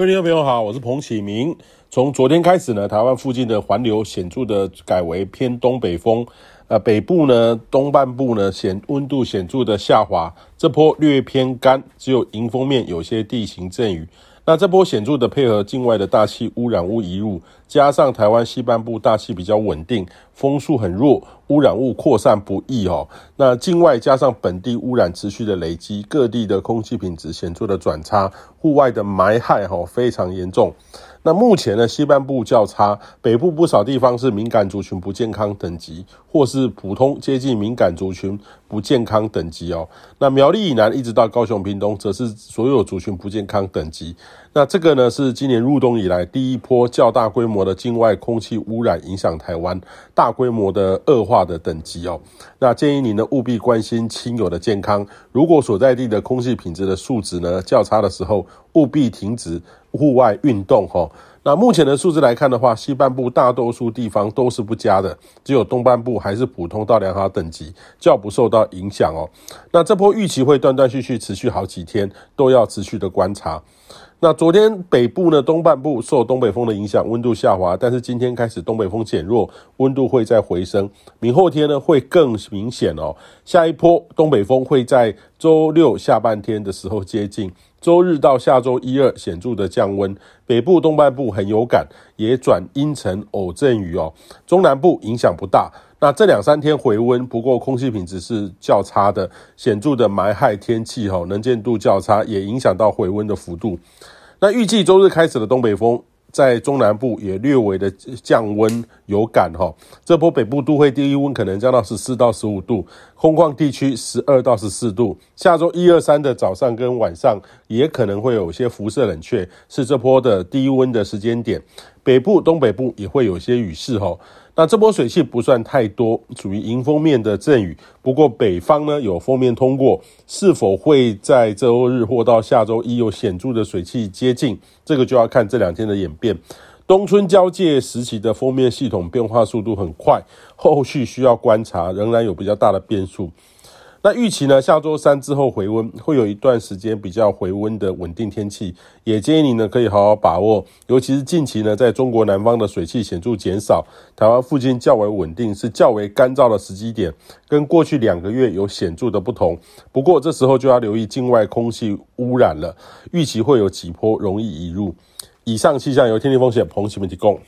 各位听众朋友好，我是彭启明。从昨天开始呢，台湾附近的环流显著的改为偏东北风，呃，北部呢东半部呢显温度显著的下滑，这波略偏干，只有迎风面有些地形阵雨。那这波显著的配合境外的大气污染物移入，加上台湾西半部大气比较稳定，风速很弱，污染物扩散不易哦。那境外加上本地污染持续的累积，各地的空气品质显著的转差，户外的霾害哈非常严重。那目前呢，西半部较差，北部不少地方是敏感族群不健康等级，或是普通接近敏感族群不健康等级哦。那苗栗以南一直到高雄、屏东，则是所有族群不健康等级。那这个呢，是今年入冬以来第一波较大规模的境外空气污染影响台湾，大规模的恶化的等级哦。那建议您呢务必关心亲友的健康，如果所在地的空气品质的数值呢较差的时候，务必停止户外运动哈。那目前的数字来看的话，西半部大多数地方都是不佳的，只有东半部还是普通到良好等级，较不受到影响哦。那这波预期会断断续续持续好几天，都要持续的观察。那昨天北部呢，东半部受东北风的影响，温度下滑，但是今天开始东北风减弱，温度会再回升。明后天呢会更明显哦。下一波东北风会在周六下半天的时候接近，周日到下周一二显著的降温。北部东半部很有感，也转阴沉偶阵雨哦。中南部影响不大。那这两三天回温，不过空气品质是较差的，显著的霾害天气哦，能见度较差，也影响到回温的幅度。那预计周日开始的东北风，在中南部也略微的降温有感哈。这波北部都会低温可能降到十四到十五度，空旷地区十二到十四度。下周一二三的早上跟晚上也可能会有些辐射冷却，是这波的低温的时间点。北部、东北部也会有些雨势哈。那这波水汽不算太多，属于迎风面的阵雨。不过北方呢有锋面通过，是否会在这周日或到下周一有显著的水汽接近？这个就要看这两天的演变。冬春交界时期的锋面系统变化速度很快，后续需要观察，仍然有比较大的变数。那预期呢，下周三之后回温，会有一段时间比较回温的稳定天气，也建议你呢可以好好把握，尤其是近期呢，在中国南方的水汽显著减少，台湾附近较为稳定，是较为干燥的时机点，跟过去两个月有显著的不同。不过这时候就要留意境外空气污染了，预期会有几波容易移入。以上气象由天气风险彭启明提供。